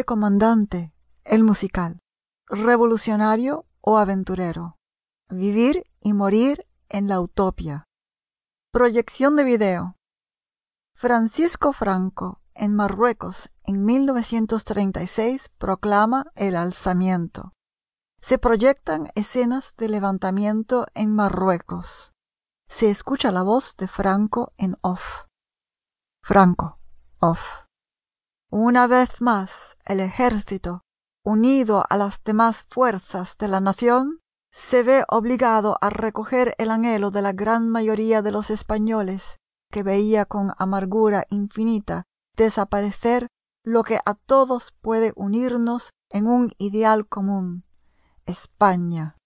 Comandante, el musical. Revolucionario o aventurero. Vivir y morir en la utopia. Proyección de video. Francisco Franco, en Marruecos, en 1936, proclama el alzamiento. Se proyectan escenas de levantamiento en Marruecos. Se escucha la voz de Franco en off. Franco, off. Una vez más, el ejército, unido a las demás fuerzas de la nación, se ve obligado a recoger el anhelo de la gran mayoría de los españoles, que veía con amargura infinita desaparecer lo que a todos puede unirnos en un ideal común, España.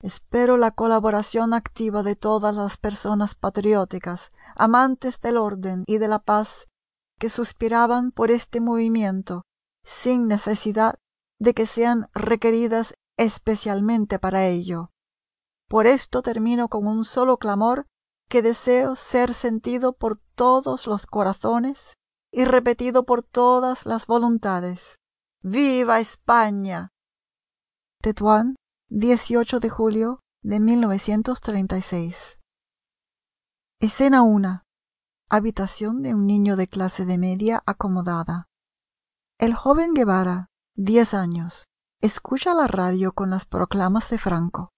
Espero la colaboración activa de todas las personas patrióticas, amantes del orden y de la paz, que suspiraban por este movimiento, sin necesidad de que sean requeridas especialmente para ello. Por esto termino con un solo clamor que deseo ser sentido por todos los corazones y repetido por todas las voluntades. ¡Viva España! Tetuán, 18 de julio de 1936. Escena 1. Habitación de un niño de clase de media acomodada. El joven Guevara, 10 años, escucha la radio con las proclamas de Franco.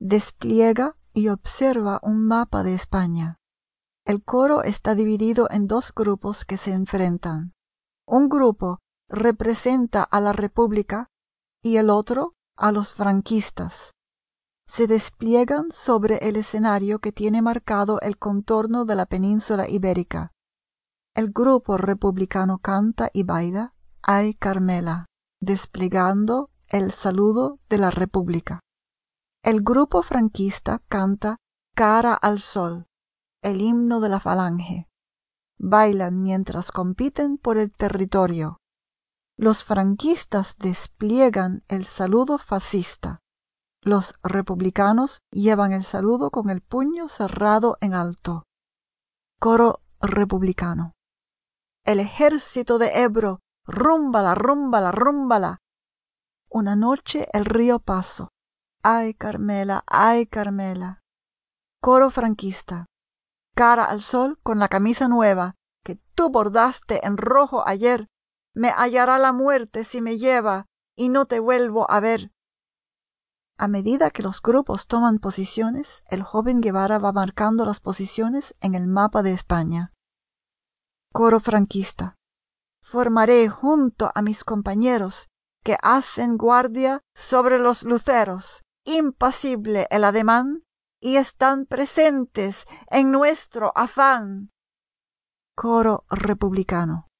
Despliega y observa un mapa de España. El coro está dividido en dos grupos que se enfrentan. Un grupo representa a la República y el otro a los franquistas. Se despliegan sobre el escenario que tiene marcado el contorno de la península ibérica. El grupo republicano canta y baila Ay Carmela, desplegando el saludo de la República. El grupo franquista canta Cara al Sol, el himno de la Falange. Bailan mientras compiten por el territorio. Los franquistas despliegan el saludo fascista. Los republicanos llevan el saludo con el puño cerrado en alto. Coro republicano. El ejército de Ebro, rúmbala, rúmbala, rúmbala. Una noche el río Paso. Ay, Carmela, ay, Carmela. Coro franquista. Cara al sol con la camisa nueva que tú bordaste en rojo ayer me hallará la muerte si me lleva y no te vuelvo a ver. A medida que los grupos toman posiciones, el joven Guevara va marcando las posiciones en el mapa de España. Coro franquista. Formaré junto a mis compañeros que hacen guardia sobre los luceros, impasible el ademán, y están presentes en nuestro afán. Coro republicano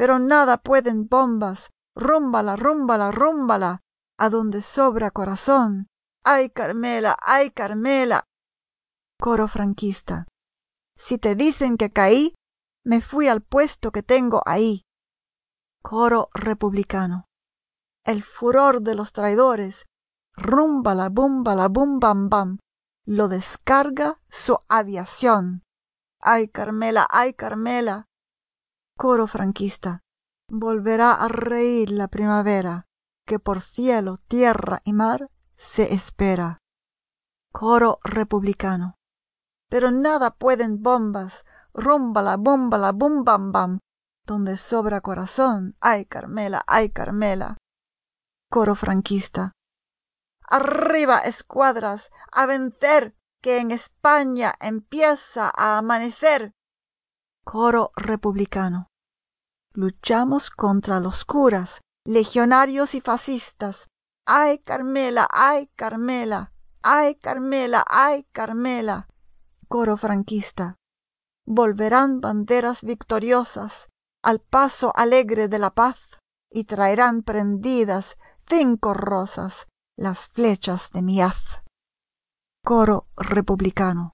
pero nada pueden bombas. Rúmbala, rúmbala, rúmbala, a donde sobra corazón. ¡Ay, Carmela, ay, Carmela! Coro franquista. Si te dicen que caí, me fui al puesto que tengo ahí. Coro republicano. El furor de los traidores. Rúmbala, búmbala, bum, bam, bam. Lo descarga su aviación. ¡Ay, Carmela, ay, Carmela! coro franquista. Volverá a reír la primavera, que por cielo, tierra y mar se espera. Coro republicano. Pero nada pueden bombas, rúmbala, búmbala, bum bam bam, donde sobra corazón, ay Carmela, ay Carmela. Coro franquista. Arriba, escuadras, a vencer, que en España empieza a amanecer. Coro republicano. Luchamos contra los curas, legionarios y fascistas. ¡Ay, Carmela! ¡Ay, Carmela! ¡Ay, Carmela! ¡Ay, Carmela! Coro franquista. Volverán banderas victoriosas al paso alegre de la paz y traerán prendidas cinco rosas las flechas de mi haz. Coro republicano.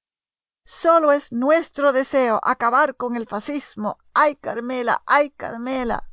Solo es nuestro deseo acabar con el fascismo. ¡Ay, Carmela! ¡Ay, Carmela!